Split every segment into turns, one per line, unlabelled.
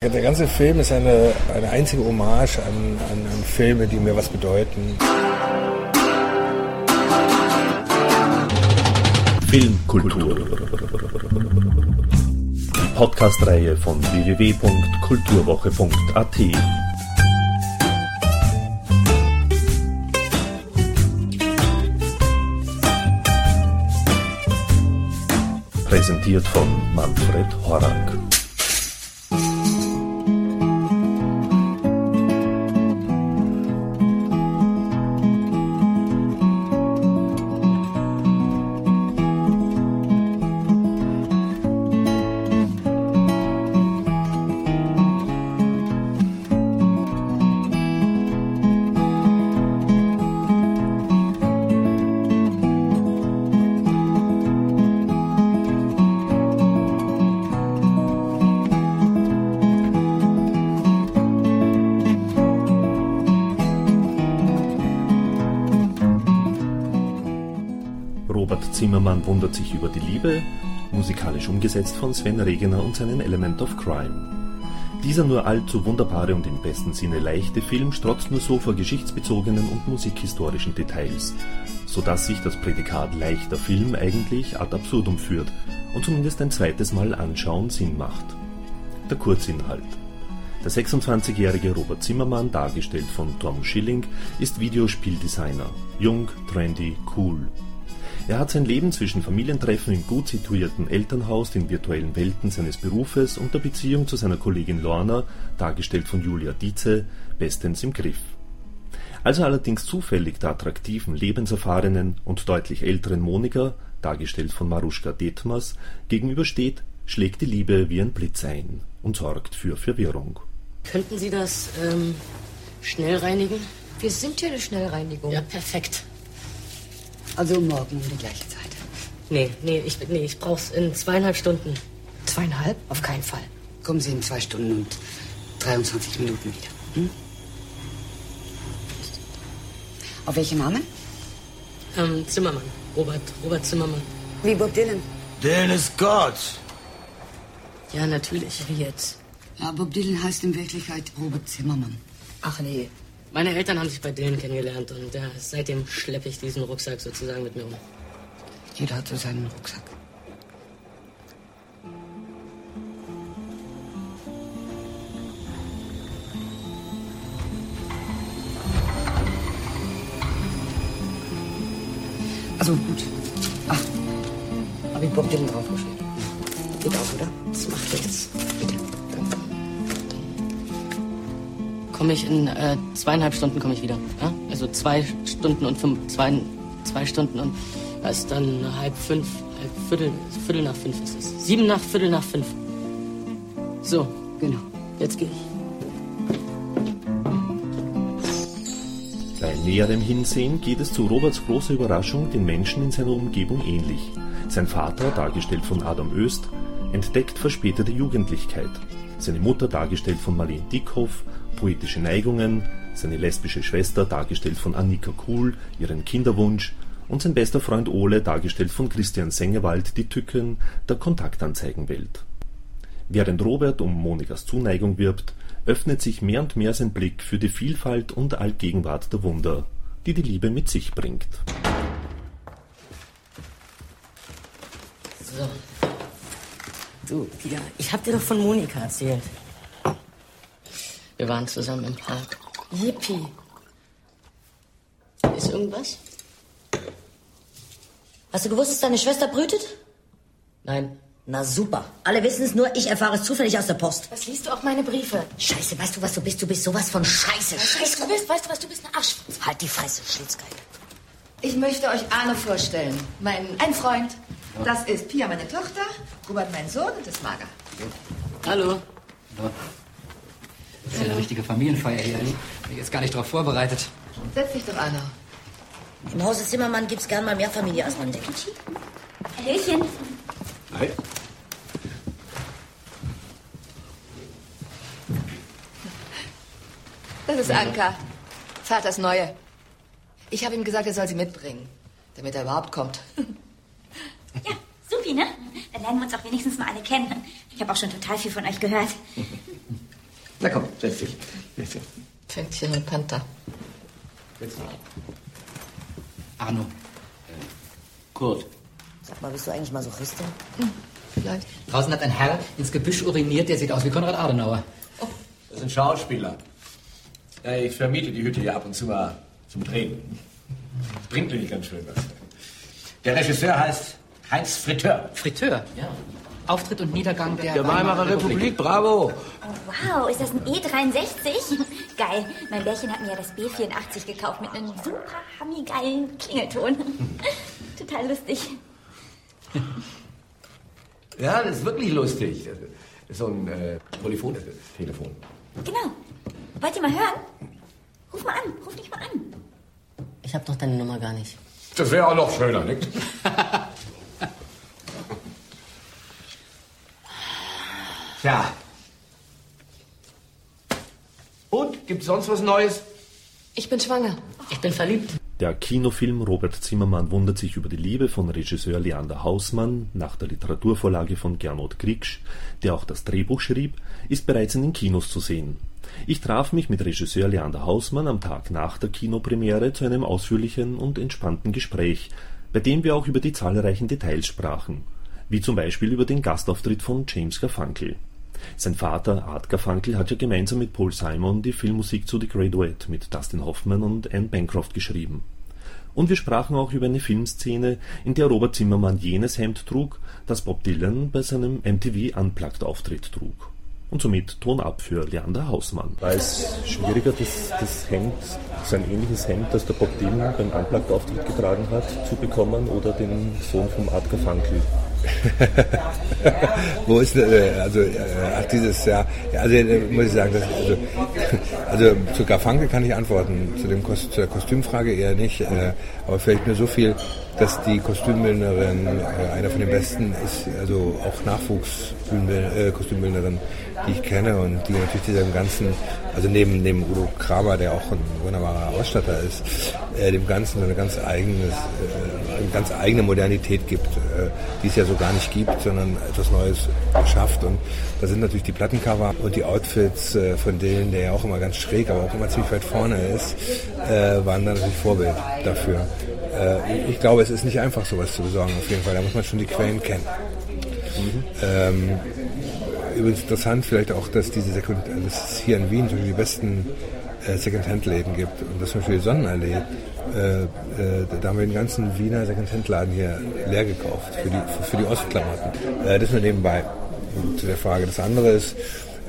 Der ganze Film ist eine, eine einzige Hommage an, an, an Filme, die mir was bedeuten.
Filmkultur. Die Podcast-Reihe von www.kulturwoche.at. Präsentiert von Manfred Horak. Zimmermann wundert sich über die Liebe, musikalisch umgesetzt von Sven Regener und seinen Element of Crime. Dieser nur allzu wunderbare und im besten Sinne leichte Film strotzt nur so vor geschichtsbezogenen und musikhistorischen Details, so dass sich das Prädikat leichter Film eigentlich ad absurdum führt und zumindest ein zweites Mal anschauen Sinn macht. Der Kurzinhalt. Der 26-jährige Robert Zimmermann, dargestellt von Tom Schilling, ist Videospieldesigner. Jung, trendy, cool. Er hat sein Leben zwischen Familientreffen im gut situierten Elternhaus, den virtuellen Welten seines Berufes und der Beziehung zu seiner Kollegin Lorna, dargestellt von Julia Dietze, bestens im Griff. Als er allerdings zufällig der attraktiven, lebenserfahrenen und deutlich älteren Monika, dargestellt von Maruschka Detmers, gegenübersteht, schlägt die Liebe wie ein Blitz ein und sorgt für Verwirrung.
Könnten Sie das ähm, schnell reinigen?
Wir sind hier eine Schnellreinigung.
Ja, perfekt.
Also morgen um die gleiche Zeit.
Nee, nee, ich, nee, ich brauch's in zweieinhalb Stunden.
Zweieinhalb? Auf keinen Fall. Kommen Sie in zwei Stunden und 23 Minuten wieder. Hm? Auf welchen Namen?
Ähm, Zimmermann. Robert, Robert Zimmermann.
Wie Bob Dylan.
Dylan ist Gott.
Ja, natürlich.
Wie jetzt? Ja, Bob Dylan heißt in Wirklichkeit Robert Zimmermann. Ach nee.
Meine Eltern haben sich bei Dylan kennengelernt und ja, seitdem schleppe ich diesen Rucksack sozusagen mit mir um.
Jeder hat so seinen Rucksack. Also gut. Ach, habe ich Bob Dylan draufgeschrieben. Geht auch, oder?
Das macht jetzt. Bitte. Komme ich in äh, zweieinhalb Stunden komme ich wieder. Ja? Also zwei Stunden und fünf, zwei, zwei Stunden und da ist dann halb fünf, halb Viertel, Viertel nach fünf ist es. Sieben nach Viertel nach fünf. So,
Genau.
jetzt gehe ich.
Bei näherem Hinsehen geht es zu Roberts großer Überraschung den Menschen in seiner Umgebung ähnlich. Sein Vater, dargestellt von Adam Öst, entdeckt verspätete Jugendlichkeit. Seine Mutter, dargestellt von Marlene Dickhoff, poetische Neigungen, seine lesbische Schwester, dargestellt von Annika Kuhl, ihren Kinderwunsch und sein bester Freund Ole, dargestellt von Christian Sengewald, die Tücken der Kontaktanzeigenwelt. Während Robert um Monikas Zuneigung wirbt, öffnet sich mehr und mehr sein Blick für die Vielfalt und Allgegenwart der Wunder, die die Liebe mit sich bringt.
So. Du, Pia, ich hab dir doch von Monika erzählt. Wir waren zusammen im Park.
Yippie.
Ist irgendwas?
Hast du gewusst, dass deine Schwester brütet?
Nein.
Na super. Alle wissen es nur, ich erfahre es zufällig aus der Post.
Was liest du auch meine Briefe?
Scheiße, weißt du, was du bist? Du bist sowas von Scheiße.
Weißt du, du bist, weißt du was, du bist eine Arsch.
Halt die Fresse, Schlitzgeil.
Ich möchte euch Arne vorstellen. Mein ein Freund. Das ist Pia, meine Tochter, Robert, mein Sohn und das ist Marga.
Hallo.
Das ist ja eine richtige Familienfeier hier. Bin ich jetzt gar nicht darauf vorbereitet.
Setz dich doch, Arne.
Im Hause Zimmermann gibt's gern mal mehr Familie, als man denkt.
Hallöchen.
Hi.
Das ist Anka. Vaters Neue. Ich habe ihm gesagt, er soll sie mitbringen, damit er überhaupt kommt.
Ja, supi, ne? Dann lernen wir uns auch wenigstens mal alle kennen. Ich habe auch schon total viel von euch gehört.
Na komm, setz dich.
Pfändchen und Panther.
Arno.
Kurt.
Sag mal, bist du eigentlich Masochistin?
Vielleicht.
Draußen hat ein Herr ins Gebüsch uriniert, der sieht aus wie Konrad Adenauer.
Das ist ein Schauspieler. Ja, ich vermiete die Hütte hier ab und zu mal zum Drehen. Bringt nämlich ganz schön was. Der Regisseur heißt Heinz Friteur.
Friteur? Ja. Auftritt und Niedergang der,
Der Weimarer Republik, bravo.
Wow, ist das ein E63? Geil. Mein Bärchen hat mir ja das B84 gekauft mit einem super hammy-geilen Klingelton. Total lustig.
Ja, das ist wirklich lustig. Das ist so ein äh, Polyphon-Telefon.
Genau. Wollt ihr mal hören? Ruf mal an, ruf dich mal an.
Ich hab doch deine Nummer gar nicht.
Das wäre auch noch schöner, nicht? Tja. Und, gibt's sonst was Neues?
Ich bin schwanger.
Ich bin verliebt.
Der Kinofilm Robert Zimmermann wundert sich über die Liebe von Regisseur Leander Hausmann nach der Literaturvorlage von Gernot Kriegsch, der auch das Drehbuch schrieb, ist bereits in den Kinos zu sehen. Ich traf mich mit Regisseur Leander Hausmann am Tag nach der Kinopremiere zu einem ausführlichen und entspannten Gespräch, bei dem wir auch über die zahlreichen Details sprachen, wie zum Beispiel über den Gastauftritt von James Garfunkel. Sein Vater Art Garfunkel hat ja gemeinsam mit Paul Simon die Filmmusik zu The Great Duet mit Dustin Hoffman und Anne Bancroft geschrieben. Und wir sprachen auch über eine Filmszene, in der Robert Zimmermann jenes Hemd trug, das Bob Dylan bei seinem MTV Unplugged Auftritt trug. Und somit Ton ab für Leander Hausmann. War es schwieriger, das, das Hemd, sein ähnliches Hemd, das der Bob Dylan beim Unplugged Auftritt getragen hat, zu bekommen oder den Sohn vom Art Garfunkel?
Wo ist äh, also äh, ach dieses ja, ja also äh, muss ich sagen, das, also, also zu Garfunkel kann ich antworten, zu dem Kos zu der Kostümfrage eher nicht, äh, aber vielleicht nur so viel, dass die Kostümbildnerin äh, einer von den besten ist, also auch Nachwuchskostümbildnerin, die ich kenne und die natürlich diesem ganzen, also neben neben Udo Kramer, der auch ein wunderbarer Ausstatter ist, äh, dem Ganzen eine ganz eigenes, äh, eine ganz eigene Modernität gibt, äh, die es ja so gar nicht gibt, sondern etwas Neues schafft. Und da sind natürlich die Plattencover und die Outfits äh, von denen, der ja auch immer ganz schräg, aber auch immer ziemlich weit vorne ist, äh, waren da natürlich Vorbild dafür. Äh, ich glaube, es ist nicht einfach, sowas zu besorgen, auf jeden Fall. Da muss man schon die Quellen kennen. Ähm, übrigens interessant vielleicht auch, dass diese Sekund äh, dass es hier in Wien die besten äh, Secondhand-Läden gibt. Und das zum Beispiel die Sonnenallee. Äh, äh, da haben wir den ganzen Wiener Secondhand-Laden hier leer gekauft für die, für, für die Ostklamotten. Äh, das nur nebenbei zu der Frage. Das andere ist,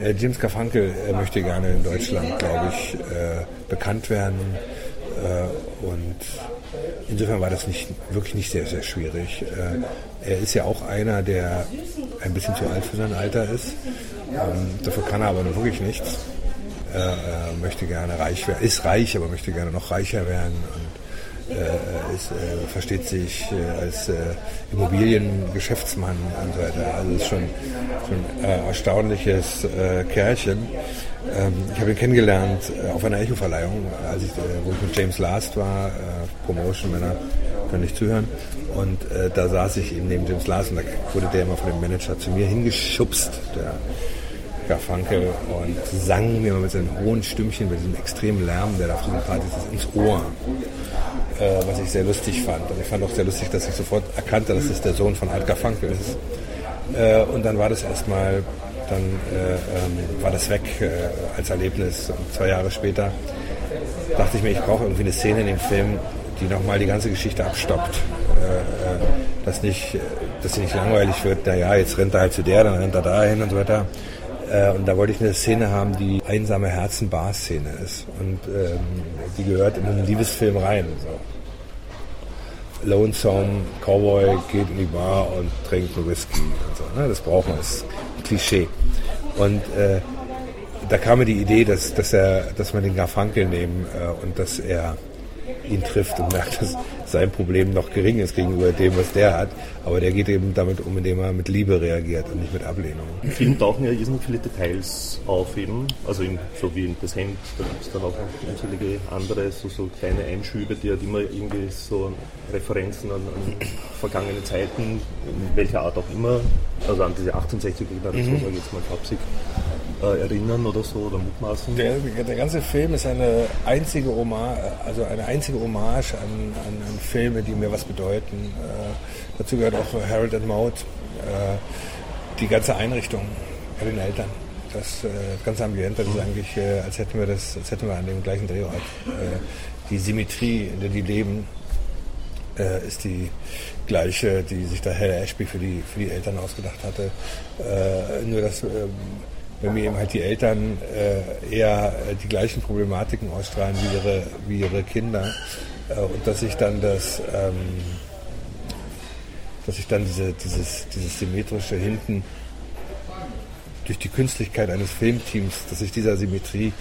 äh, James Garfunkel äh, möchte gerne in Deutschland, glaube ich, äh, bekannt werden. Äh, und insofern war das nicht, wirklich nicht sehr, sehr schwierig. Er ist ja auch einer, der ein bisschen zu alt für sein Alter ist. Ähm, dafür kann er aber nun wirklich nichts. Er, möchte gerne reich werden, ist reich, aber möchte gerne noch reicher werden. Und ist, äh, versteht sich äh, als äh, Immobiliengeschäftsmann und so weiter. Also ist schon, schon äh, erstaunliches äh, Kerlchen. Ähm, ich habe ihn kennengelernt äh, auf einer Echo-Verleihung, als ich, äh, wo ich mit James Last war, äh, Promotion, Männer können nicht zuhören. Und äh, da saß ich eben neben James Last und da wurde der immer von dem Manager zu mir hingeschubst, der Garfunkel, und sang mir mit seinem hohen Stimmchen, mit diesem extremen Lärm, der da auf diesen Partys ist, ins Ohr. Äh, was ich sehr lustig fand. Und ich fand auch sehr lustig, dass ich sofort erkannte, dass es der Sohn von Art Garfunkel ist. Äh, und dann war das erstmal, dann äh, ähm, war das weg äh, als Erlebnis. Und zwei Jahre später dachte ich mir, ich brauche irgendwie eine Szene in dem Film, die nochmal die ganze Geschichte abstoppt. Äh, äh, dass, nicht, dass sie nicht langweilig wird, naja, jetzt rennt er halt zu der, dann rennt er dahin und so weiter. Äh, und da wollte ich eine Szene haben, die einsame Herzen-Bar-Szene ist. Und ähm, die gehört in einen Liebesfilm rein. So. Lonesome Cowboy geht in die Bar und trinkt einen Whisky und so. Ne? Das braucht man, das ist ein Klischee. Und äh, da kam mir die Idee, dass, dass, er, dass man den Garfunkel nehmen äh, und dass er ihn trifft und merkt, dass sein Problem noch gering ist gegenüber dem, was der hat. Aber der geht eben damit um, indem er mit Liebe reagiert und nicht mit Ablehnung.
Im Film tauchen ja irrsinnig viele Details auf eben, also in, so wie in das Hemd, da gibt es dann auch unzählige andere, so, so kleine Einschübe, die halt immer irgendwie so Referenzen an, an vergangene Zeiten, in welcher Art auch immer, also an diese 1860er-Generation,
Mhm.
sage ich jetzt mal flapsig, äh, erinnern oder so oder mutmaßen?
Der, der ganze Film ist eine einzige Hommage, also eine einzige Hommage an, an, an Filme, die mir was bedeuten. Äh, dazu gehört auch Harold and Maud, äh, die ganze Einrichtung bei den Eltern. Das äh, ganze Ambiente, das ist eigentlich, äh, als hätten wir das, als hätten wir an dem gleichen Drehort. Äh, die Symmetrie, in der die leben, äh, ist die gleiche, die sich da Helle Ashby für die, für die Eltern ausgedacht hatte. Äh, nur dass ähm, wenn mir eben halt die Eltern äh, eher die gleichen Problematiken ausstrahlen wie ihre, wie ihre Kinder äh, und dass ich dann das, ähm, dass ich dann diese, dieses, dieses symmetrische hinten durch die Künstlichkeit eines Filmteams, dass sich dieser Symmetrie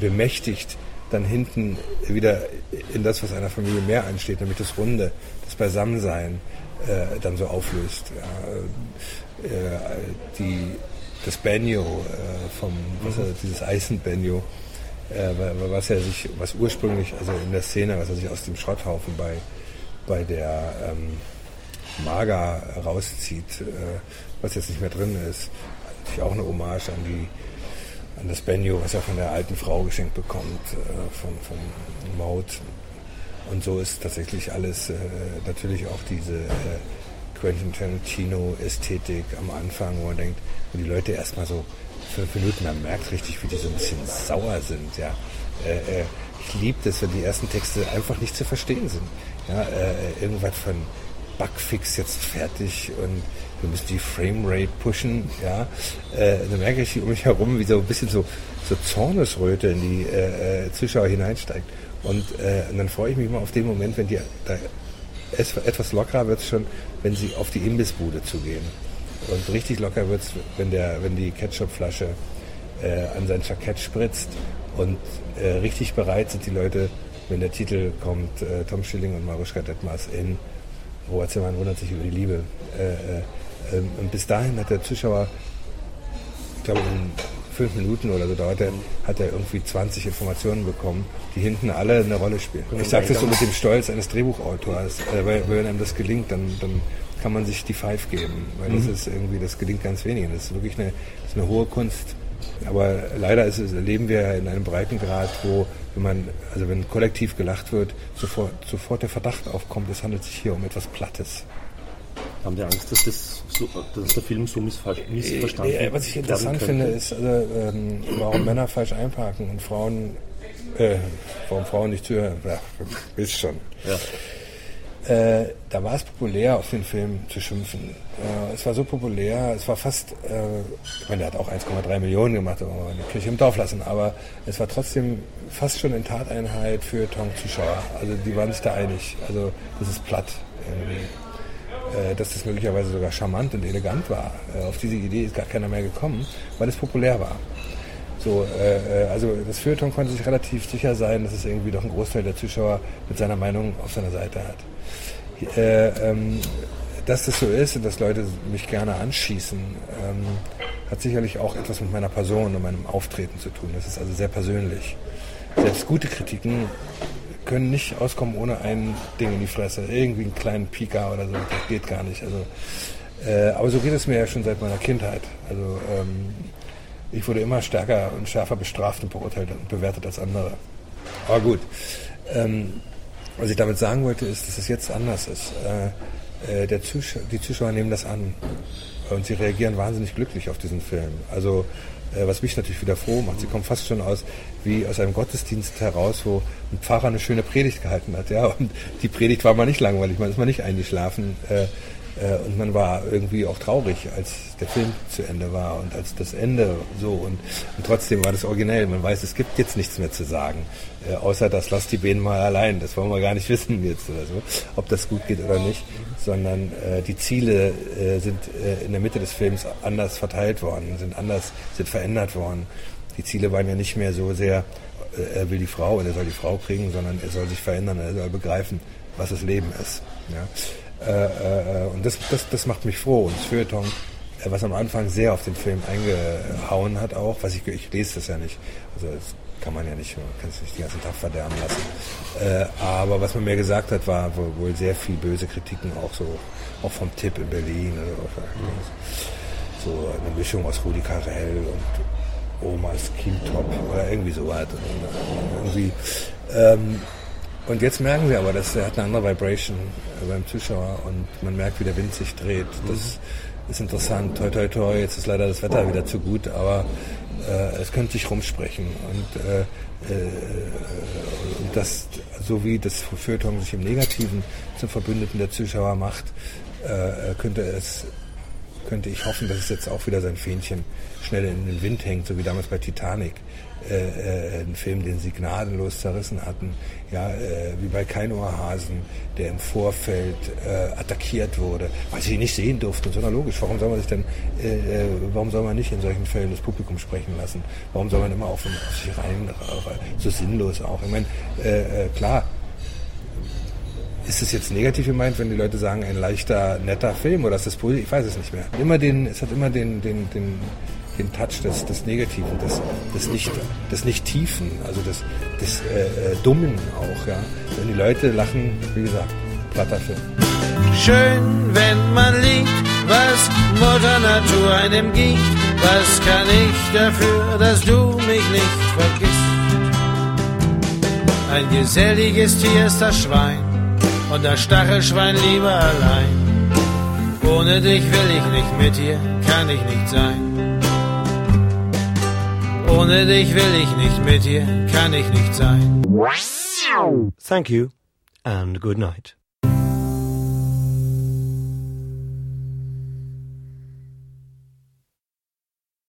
bemächtigt, dann hinten wieder in das, was einer Familie mehr ansteht, nämlich das Runde, das Beisammensein, äh, dann so auflöst. Ja, äh, die, das Banjo äh, vom, was er, dieses Eisenbanjo, äh, was er sich, was ursprünglich, also in der Szene, was er sich aus dem Schrotthaufen bei, bei der ähm, Maga rauszieht, äh, was jetzt nicht mehr drin ist, natürlich auch eine Hommage an die an das Banjo, was er von der alten Frau geschenkt bekommt, äh, von, von Maud. Und so ist tatsächlich alles, äh, natürlich auch diese äh, Quentin Tarantino-Ästhetik am Anfang, wo man denkt, wo die Leute erstmal so fünf Minuten, man merkt richtig, wie die so ein bisschen sauer sind. Ja. Äh, äh, ich liebe das, wenn die ersten Texte einfach nicht zu verstehen sind. Ja, äh, irgendwas von Bugfix jetzt fertig und wir müssen die Framerate pushen, ja. Äh, dann merke ich um mich herum, wie so ein bisschen so, so Zornesröte in die äh, äh, Zuschauer hineinsteigt. Und, äh, und dann freue ich mich immer auf den Moment, wenn die da, es, etwas lockerer wird es schon, wenn sie auf die Imbissbude zugehen. Und richtig locker wird es, wenn, wenn die Ketchupflasche äh, an sein Jackett spritzt. Und äh, richtig bereit sind die Leute, wenn der Titel kommt, äh, Tom Schilling und Maruschka Detmers in Robert Zimmermann wundert sich über die Liebe. Äh, äh, ähm, und bis dahin hat der Zuschauer, ich glaube, in fünf Minuten oder so dauert er, hat er irgendwie 20 Informationen bekommen, die hinten alle eine Rolle spielen. Ich sage das so mit dem Stolz eines Drehbuchautors, äh, weil wenn einem das gelingt, dann, dann kann man sich die Five geben, weil das mhm. ist irgendwie, das gelingt ganz wenig. Das ist wirklich eine, das ist eine hohe Kunst. Aber leider ist es, leben wir in einem Breitengrad, wo, wenn man, also wenn kollektiv gelacht wird, sofort, sofort der Verdacht aufkommt, es handelt sich hier um etwas Plattes.
Haben die Angst, dass, das so, dass der Film so missverstanden
wird? Was ich interessant finde, ist, also, ähm, warum Männer falsch einparken und Frauen, äh, warum Frauen nicht zuhören. Ja, wisst schon. Ja. Äh, da war es populär, auf den Film zu schimpfen. Äh, es war so populär, es war fast, äh, ich meine, der hat auch 1,3 Millionen gemacht, aber man die Kirche im Dorf lassen, aber es war trotzdem fast schon eine Tateinheit für Tong-Zuschauer. Also die waren sich da einig. Also das ist platt irgendwie. Äh, dass das möglicherweise sogar charmant und elegant war. Äh, auf diese Idee ist gar keiner mehr gekommen, weil es populär war. So, äh, also das Feuilleton konnte sich relativ sicher sein, dass es irgendwie doch ein Großteil der Zuschauer mit seiner Meinung auf seiner Seite hat. Ähm, dass das so ist und dass Leute mich gerne anschießen, ähm, hat sicherlich auch etwas mit meiner Person und meinem Auftreten zu tun. Das ist also sehr persönlich. Selbst gute Kritiken können nicht auskommen ohne ein Ding in die Fresse. Irgendwie einen kleinen Pika oder so, das geht gar nicht. Also, äh, aber so geht es mir ja schon seit meiner Kindheit. Also ähm, ich wurde immer stärker und schärfer bestraft und beurteilt und bewertet als andere. Aber gut. Ähm, was ich damit sagen wollte, ist, dass es jetzt anders ist. Äh, äh, der Zuschauer, die Zuschauer nehmen das an und sie reagieren wahnsinnig glücklich auf diesen Film. Also was mich natürlich wieder froh macht. Sie kommen fast schon aus wie aus einem Gottesdienst heraus, wo ein Pfarrer eine schöne Predigt gehalten hat. Ja, und die Predigt war mal nicht langweilig, man ist mal nicht eingeschlafen. Äh, und man war irgendwie auch traurig, als der Film zu Ende war und als das Ende so. Und, und trotzdem war das originell. Man weiß, es gibt jetzt nichts mehr zu sagen. Äh, außer das lasst die Bänen mal allein. Das wollen wir gar nicht wissen jetzt oder so, ob das gut geht oder nicht. Sondern äh, die Ziele äh, sind äh, in der Mitte des Films anders verteilt worden, sind anders, sind verändert worden. Die Ziele waren ja nicht mehr so sehr, äh, er will die Frau und er soll die Frau kriegen, sondern er soll sich verändern, er soll begreifen, was das Leben ist. Ja? Äh, äh, und das, das, das macht mich froh. Und das Feuilleton, äh, was am Anfang sehr auf den Film eingehauen hat auch, was ich, ich lese das ja nicht. Also das kann man ja nicht, man kann es nicht den ganzen Tag verderben lassen. Aber was man mir gesagt hat, war wohl sehr viel böse Kritiken, auch so, auch vom Tipp in Berlin. So eine Mischung aus Rudi Carell und Omas Kindtop oder irgendwie so was. Irgendwie, ähm, und jetzt merken wir aber, dass er hat eine andere Vibration beim Zuschauer und man merkt, wie der Wind sich dreht. Das ist interessant. Toi, toi, toi. Jetzt ist leider das Wetter wieder zu gut, aber äh, es könnte sich rumsprechen. Und, äh, äh, und das, so wie das Feuilleton sich im Negativen zum Verbündeten der Zuschauer macht, äh, könnte es könnte ich hoffen, dass es jetzt auch wieder sein Fähnchen schnell in den Wind hängt, so wie damals bei Titanic. Äh, äh, ein Film, den sie gnadenlos zerrissen hatten, ja, äh, wie bei Kein Ohrhasen, der im Vorfeld äh, attackiert wurde, weil sie ihn nicht sehen durften. sondern logisch, warum soll man sich denn, äh, äh, warum soll man nicht in solchen Fällen das Publikum sprechen lassen? Warum soll man immer auf, auf sich rein, so sinnlos auch? Ich meine, klar, ist es jetzt negativ gemeint, wenn die Leute sagen, ein leichter, netter Film oder ist das positiv? Ich weiß es nicht mehr. Immer den, es hat immer den, den, den, den Touch des, des Negativen, des, des, nicht, des nicht Tiefen, also des, des äh, äh, Dummen auch. Ja. Wenn die Leute lachen, wie gesagt, platter Film.
Schön, wenn man liebt, was Mutter Natur einem gibt. Was kann ich dafür, dass du mich nicht vergisst? Ein geselliges Tier ist das Schwein und das Stachelschwein lieber allein. Ohne dich will ich nicht mit dir, kann ich nicht sein. Ohne dich will ich nicht mit dir, kann ich nicht sein.
Thank you and good night.